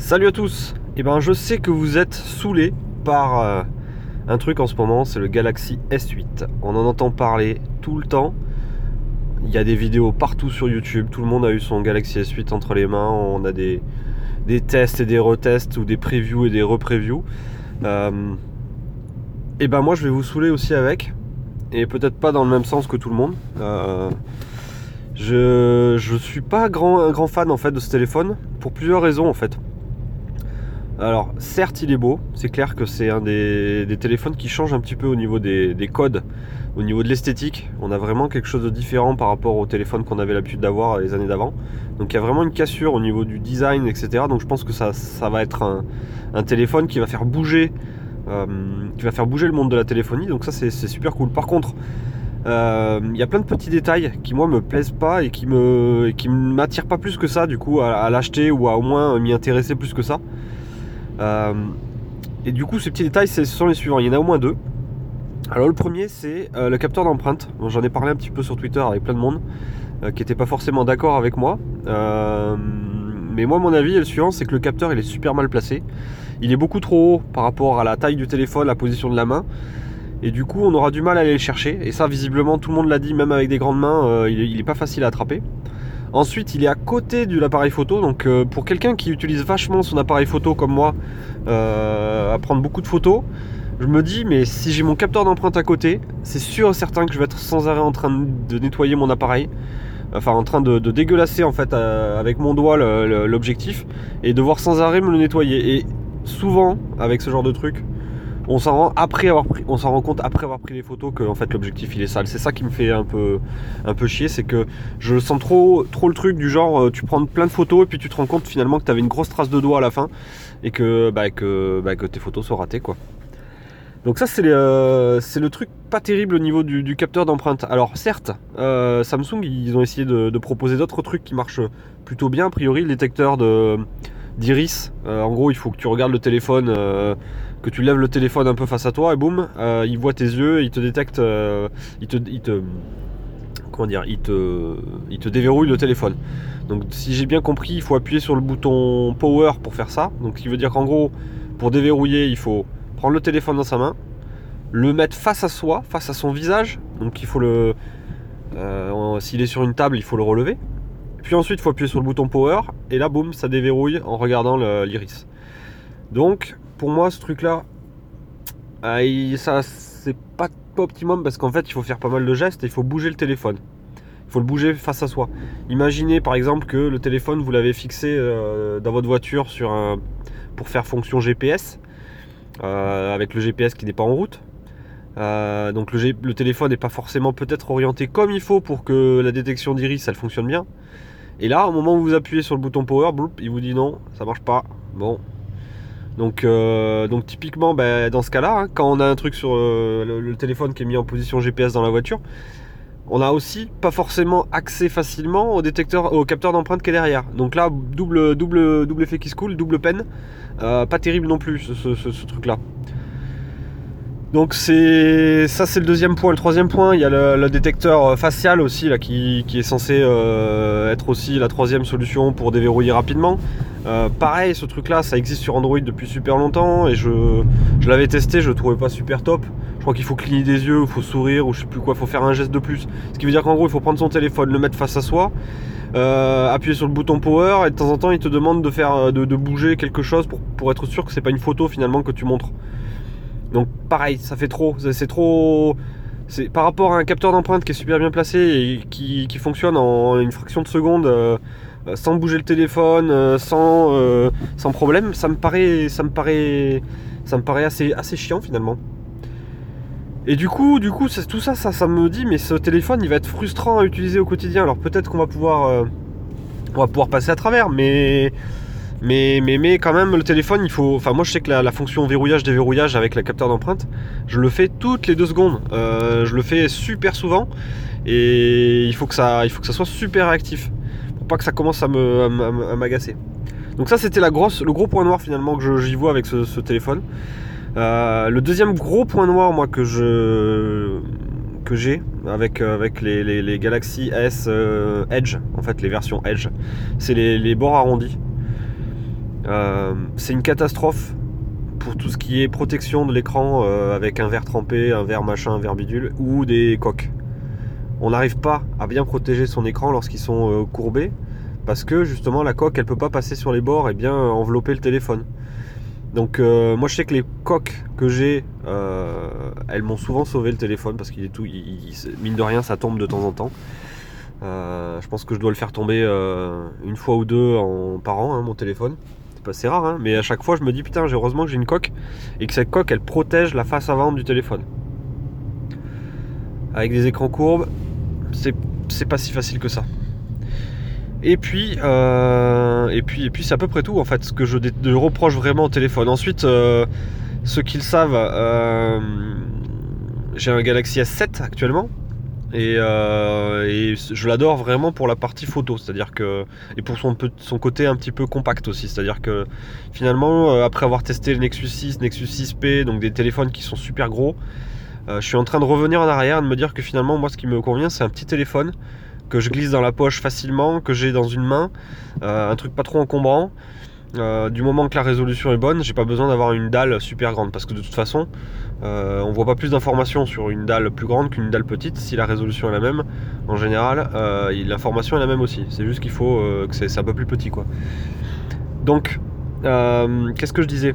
Salut à tous Eh ben je sais que vous êtes saoulés par euh, un truc en ce moment, c'est le Galaxy S8. On en entend parler tout le temps. Il y a des vidéos partout sur YouTube, tout le monde a eu son Galaxy S8 entre les mains, on a des, tests et des retests ou des previews et des repreviews. Euh, et ben moi je vais vous saouler aussi avec, et peut-être pas dans le même sens que tout le monde. Euh, je, je suis pas grand, un grand fan en fait de ce téléphone pour plusieurs raisons en fait. Alors, certes, il est beau. C'est clair que c'est un des, téléphones qui change un petit peu au niveau des, codes, au niveau de l'esthétique. On a vraiment quelque chose de différent par rapport au téléphone qu'on avait l'habitude d'avoir les années d'avant. Donc, il y a vraiment une cassure au niveau du design, etc. Donc, je pense que ça, va être un, téléphone qui va faire bouger, euh, qui faire bouger le monde de la téléphonie. Donc, ça, c'est super cool. Par contre, euh, il y a plein de petits détails qui moi me plaisent pas et qui me m'attirent pas plus que ça du coup à l'acheter ou à au moins m'y intéresser plus que ça. Euh, et du coup, ces petits détails, ce sont les suivants. Il y en a au moins deux. Alors, le premier, c'est euh, le capteur d'empreinte. J'en ai parlé un petit peu sur Twitter avec plein de monde euh, qui n'était pas forcément d'accord avec moi. mais moi, mon avis est le suivant c'est que le capteur, il est super mal placé. Il est beaucoup trop haut par rapport à la taille du téléphone, la position de la main. Et du coup, on aura du mal à aller le chercher. Et ça, visiblement, tout le monde l'a dit, même avec des grandes mains, il n'est pas facile à attraper. Ensuite, il est à côté de l'appareil photo. Donc, euh, pour quelqu'un qui utilise vachement son appareil photo comme moi, euh, à prendre beaucoup de photos, je me dis, mais si j'ai mon capteur d'empreinte à côté, c'est sûr et certain que je vais être sans arrêt en train de nettoyer mon appareil. Enfin, en train de, dégueulasser en fait euh, avec mon doigt l'objectif et devoir sans arrêt me le nettoyer. Et souvent, avec ce genre de truc, on s'en rend compte après avoir pris les photos que fait l'objectif il est sale. C'est ça qui me fait un peu chier, c'est que je sens trop le truc du genre euh, tu prends plein de photos et puis tu te rends compte finalement que tu avais une grosse trace de doigt à la fin et que bah, que, bah, que tes photos sont ratées quoi. Donc ça c'est euh, le truc pas terrible au niveau du, capteur d'empreinte. Alors certes, euh, Samsung ils ont essayé de, proposer d'autres trucs qui marchent plutôt bien. A priori le détecteur d'iris, en gros il faut que tu regardes le téléphone que tu lèves le téléphone un peu face à toi et boum, euh, il voit tes yeux, il te détecte, euh, il, te, comment dire, il te, il te déverrouille le téléphone. Donc si j'ai bien compris, il faut appuyer sur le bouton power pour faire ça. Donc ce qui veut dire qu'en gros, pour déverrouiller, il faut prendre le téléphone dans sa main, le mettre face à soi, face à son visage. Donc il faut le, euh, s'il est sur une table, il faut le relever. Puis ensuite, il faut appuyer sur le bouton power et là, boum, ça déverrouille en regardant l'iris. Donc pour moi, ce truc-là, euh, ça c'est pas, optimum parce qu'en fait, il faut faire pas mal de gestes et il faut bouger le téléphone. Il faut le bouger face à soi. Imaginez par exemple que le téléphone, vous l'avez fixé euh, dans votre voiture sur un, pour faire fonction GPS, euh, avec le GPS qui n'est pas en route. donc le, le téléphone n'est pas forcément peut-être orienté comme il faut pour que la détection d'iris elle fonctionne bien. Et là, au moment où vous appuyez sur le bouton power, il vous dit non, ça marche pas. Bon, donc, euh, donc typiquement, ben, dans ce cas-là, hein, quand on a un truc sur euh, le, téléphone qui est mis en position GPS dans la voiture, on a aussi pas forcément accès facilement au détecteur, au capteur d'empreinte qui est derrière. Donc là, double, double, double effet qui se coule, double peine. Euh, pas terrible non plus ce, truc-là. Donc c'est ça c'est le deuxième point. Le troisième point, il y a le, détecteur facial aussi là qui, est censé être aussi la troisième solution pour déverrouiller rapidement. Euh, pareil, ce truc-là, ça existe sur Android depuis super longtemps et je, l'avais testé, je le trouvais pas super top. Je crois qu'il faut cligner des yeux, il faut sourire ou je sais plus quoi, il faut faire un geste de plus. Ce qui veut dire qu'en gros, il faut prendre son téléphone, le mettre face à soi, euh, appuyer sur le bouton power et de temps en temps, il te demande de faire, euh, de, bouger quelque chose pour, être sûr que c'est pas une photo finalement que tu montres. Donc pareil, ça fait trop, c'est trop. C'est par rapport à un capteur d'empreinte qui est super bien placé et qui, fonctionne en une fraction de seconde. Euh, sans bouger le téléphone, euh, sans, euh, sans problème, ça me paraît, ça me paraît, ça me paraît assez, assez chiant finalement. Et du coup, du coup, tout ça, ça, ça me dit, mais ce téléphone, il va être frustrant à utiliser au quotidien. Alors peut-être qu'on va pouvoir, on va pouvoir passer à travers, mais, mais, quand même, le téléphone, il faut. Enfin, moi, je sais que la, fonction verrouillage, déverrouillage avec la capteur d'empreinte, je le fais toutes les deux secondes. je le fais super souvent, et il faut que ça, soit super réactif pas que ça commence à m'agacer. Donc ça c'était le gros point noir finalement que j'y vois avec ce, téléphone. Euh, le deuxième gros point noir moi que je j'ai avec, avec les, Galaxy S euh, Edge, en fait les versions Edge, c'est les, bords arrondis. C'est une catastrophe pour tout ce qui est protection de l'écran avec un verre trempé, un verre machin, un verre bidule ou des coques. On n'arrive pas à bien protéger son écran lorsqu'ils sont courbés parce que justement la coque elle peut pas passer sur les bords et bien envelopper le téléphone. Donc euh, moi je sais que les coques que j'ai, euh, elles m'ont souvent sauvé le téléphone parce qu'il est tout, mine de rien ça tombe de temps en temps. Euh, je pense que je dois le faire tomber une fois ou deux en, par an hein, mon téléphone. C'est rare, hein, mais à chaque fois je me dis putain j'ai heureusement que j'ai une coque et que cette coque elle protège la face avant du téléphone. Avec des écrans courbes, c'est pas si facile que ça. Et puis, euh, et puis, et puis c'est à peu près tout en fait ce que je, reproche vraiment au téléphone. Ensuite, euh, ceux qui le savent, euh, j'ai un Galaxy S7 actuellement et, je l'adore vraiment pour la partie photo, c'est-à-dire que et pour son, côté un petit peu compact aussi, c'est-à-dire que finalement après avoir testé le Nexus 6, Nexus 6P, donc des téléphones qui sont super gros, je suis en train de revenir en arrière et de me dire que finalement moi ce qui me convient c'est un petit téléphone que je glisse dans la poche facilement, que j'ai dans une main, euh, un truc pas trop encombrant. Euh, du moment que la résolution est bonne, j'ai pas besoin d'avoir une dalle super grande parce que de toute façon, euh, on voit pas plus d'informations sur une dalle plus grande qu'une dalle petite. Si la résolution est la même, en général, l'information est la même aussi. C'est juste qu'il faut que c'est un peu plus petit quoi. Donc, qu'est-ce que je disais?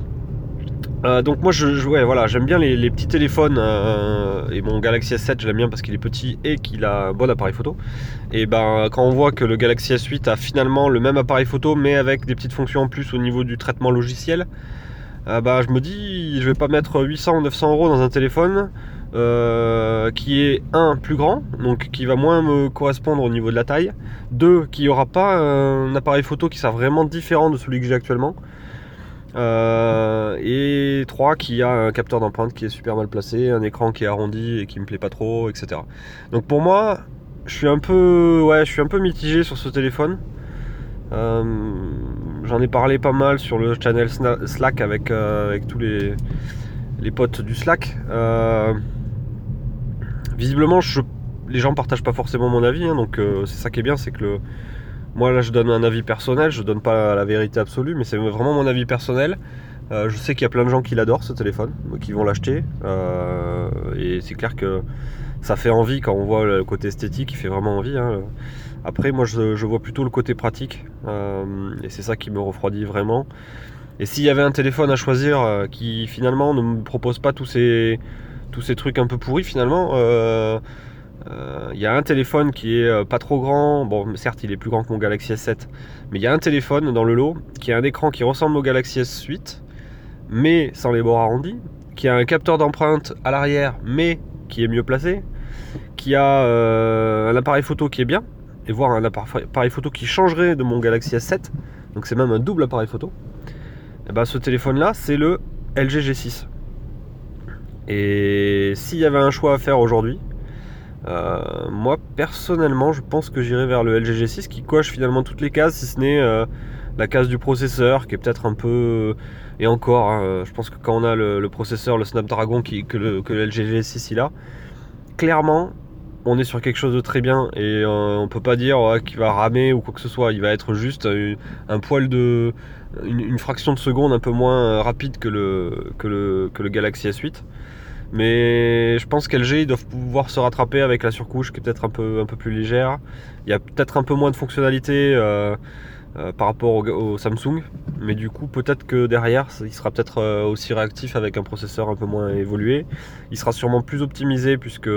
Euh, donc moi je, voilà j'aime bien les, petits téléphones euh, et mon Galaxy S7 je l'aime bien parce qu'il est petit et qu'il a un bon appareil photo. Et ben quand on voit que le Galaxy S8 a finalement le même appareil photo mais avec des petites fonctions en plus au niveau du traitement logiciel euh, bah, je me dis je vais pas mettre 800 ou 900 euros dans un téléphone qui est un plus grand donc qui va moins me correspondre au niveau de la taille. Deux qui aura pas un appareil photo qui sera vraiment différent de celui que j'ai actuellement euh, et 3 qui a un capteur d'empreinte qui est super mal placé, un écran qui est arrondi et qui me plaît pas trop, etc. Donc pour moi, je suis un peu, je suis un peu mitigé sur ce téléphone. Euh, j'en ai parlé pas mal sur le channel Slack avec, euh, tous les, potes du Slack. visiblement, les gens partagent pas forcément mon avis, hein, donc c'est ça qui est bien, c'est que le, moi là je donne un avis personnel, je donne pas la vérité absolue, mais c'est vraiment mon avis personnel. Euh, je sais qu'il y a plein de gens qui l'adorent ce téléphone, qui vont l'acheter. Euh, et c'est clair que ça fait envie quand on voit le côté esthétique, il fait vraiment envie. Hein. Après moi je, vois plutôt le côté pratique. Euh, et c'est ça qui me refroidit vraiment. Et s'il y avait un téléphone à choisir qui finalement ne me propose pas tous ces, tous ces trucs un peu pourris finalement il euh, y a un téléphone qui est euh, pas trop grand, certes il est plus grand que mon Galaxy S7, mais il y a un téléphone dans le lot qui a un écran qui ressemble au Galaxy S8, mais sans les bords arrondis, qui a un capteur d'empreinte à l'arrière, mais qui est mieux placé, qui a euh, un appareil photo qui est bien, et voire un appareil photo qui changerait de mon Galaxy S7, donc c'est même un double appareil photo. Et ben ce téléphone là c'est le LG G6. Et s'il y avait un choix à faire aujourd'hui, euh, moi personnellement, je pense que j'irai vers le LG G6 qui coche finalement toutes les cases, si ce n'est euh, la case du processeur qui est peut-être un peu. Et encore, hein, je pense que quand on a le, processeur, le Snapdragon que, le, LG G6 il a, clairement, on est sur quelque chose de très bien et euh, on peut pas dire qu'il va ramer ou quoi que ce soit. Il va être juste un, poil de. Une, fraction de seconde un peu moins rapide que le, que le, que le Galaxy S8. Mais je pense qu'LG ils doivent pouvoir se rattraper avec la surcouche qui est peut-être un peu, un peu plus légère. Il y a peut-être un peu moins de fonctionnalités euh, euh, par rapport au, Samsung. Mais du coup, peut-être que derrière, il sera peut-être euh, aussi réactif avec un processeur un peu moins évolué. Il sera sûrement plus optimisé puisque,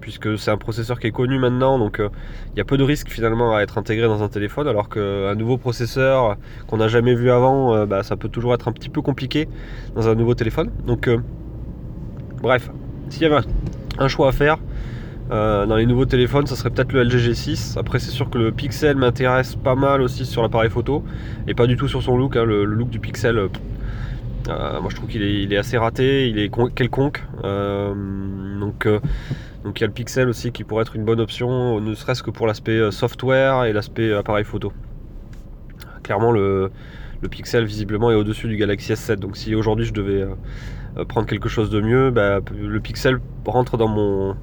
puisque c'est un processeur qui est connu maintenant. Donc il y a peu de risques finalement à être intégré dans un téléphone. Alors qu'un nouveau processeur qu'on n'a jamais vu avant, bah, ça peut toujours être un petit peu compliqué dans un nouveau téléphone. Donc Bref, s'il y avait un choix à faire euh, dans les nouveaux téléphones, ça serait peut-être le LG G6. Après, c'est sûr que le Pixel m'intéresse pas mal aussi sur l'appareil photo et pas du tout sur son look. Hein. le, look du Pixel, euh, euh, moi je trouve qu'il est, assez raté, il est quelconque. donc, donc il y a le Pixel aussi qui pourrait être une bonne option, ne serait-ce que pour l'aspect software et l'aspect appareil photo. Clairement, le, Pixel visiblement est au-dessus du Galaxy S7. Donc si aujourd'hui je devais prendre quelque chose de mieux, bah, le Pixel rentre dans mon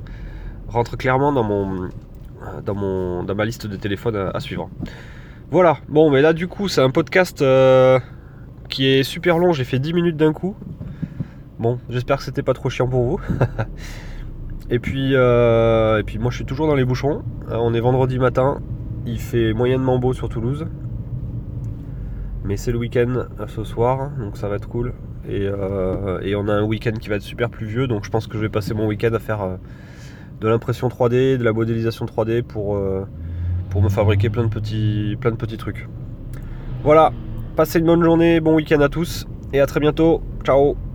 rentre clairement dans mon dans mon dans ma liste de téléphones à, suivre. Voilà. Bon, mais là du coup c'est un podcast euh, qui est super long. J'ai fait 10 minutes d'un coup. Bon, j'espère que c'était pas trop chiant pour vous. et puis, euh, et puis moi je suis toujours dans les bouchons. Euh, on est vendredi matin. Il fait moyennement beau sur Toulouse. Mais c'est le week-end ce soir, donc ça va être cool. Et, et on a un week-end qui va être super pluvieux, donc je pense que je vais passer mon week-end à faire de l'impression 3D, de la modélisation 3D pour, euh, pour me fabriquer plein de, petits, plein de petits trucs. Voilà, passez une bonne journée, bon week-end à tous et à très bientôt. Ciao